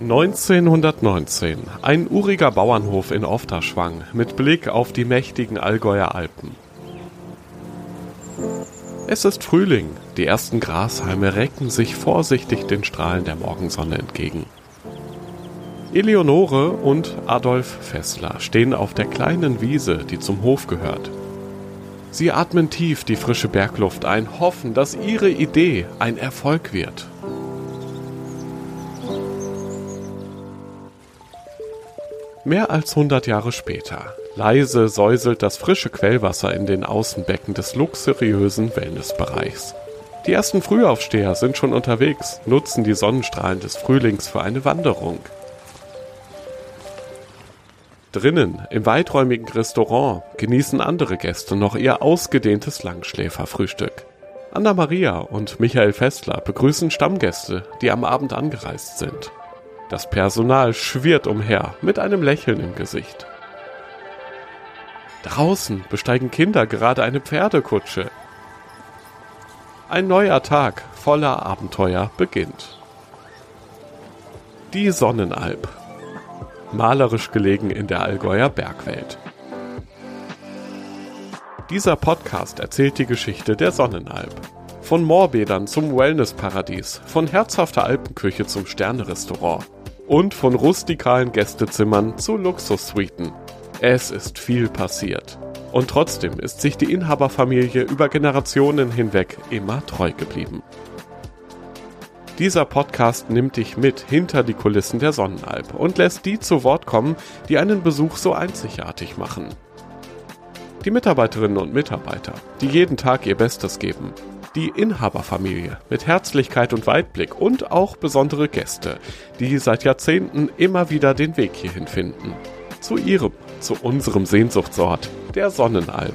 1919. Ein uriger Bauernhof in Ofterschwang mit Blick auf die mächtigen Allgäuer Alpen. Es ist Frühling. Die ersten Grashalme recken sich vorsichtig den Strahlen der Morgensonne entgegen. Eleonore und Adolf Fessler stehen auf der kleinen Wiese, die zum Hof gehört. Sie atmen tief die frische Bergluft ein, hoffen, dass ihre Idee ein Erfolg wird. Mehr als 100 Jahre später. Leise säuselt das frische Quellwasser in den Außenbecken des luxuriösen Wellnessbereichs. Die ersten Frühaufsteher sind schon unterwegs, nutzen die Sonnenstrahlen des Frühlings für eine Wanderung. Drinnen, im weiträumigen Restaurant, genießen andere Gäste noch ihr ausgedehntes Langschläferfrühstück. Anna Maria und Michael Fessler begrüßen Stammgäste, die am Abend angereist sind. Das Personal schwirrt umher mit einem Lächeln im Gesicht. Draußen besteigen Kinder gerade eine Pferdekutsche. Ein neuer Tag voller Abenteuer beginnt. Die Sonnenalb. Malerisch gelegen in der Allgäuer Bergwelt. Dieser Podcast erzählt die Geschichte der Sonnenalb. Von Moorbädern zum Wellnessparadies, von herzhafter Alpenküche zum Sternerestaurant und von rustikalen Gästezimmern zu Luxussuiten. Es ist viel passiert. Und trotzdem ist sich die Inhaberfamilie über Generationen hinweg immer treu geblieben. Dieser Podcast nimmt dich mit hinter die Kulissen der Sonnenalb und lässt die zu Wort kommen, die einen Besuch so einzigartig machen. Die Mitarbeiterinnen und Mitarbeiter, die jeden Tag ihr Bestes geben, die Inhaberfamilie mit Herzlichkeit und Weitblick und auch besondere Gäste, die seit Jahrzehnten immer wieder den Weg hierhin finden. Zu ihrem, zu unserem Sehnsuchtsort, der Sonnenalb.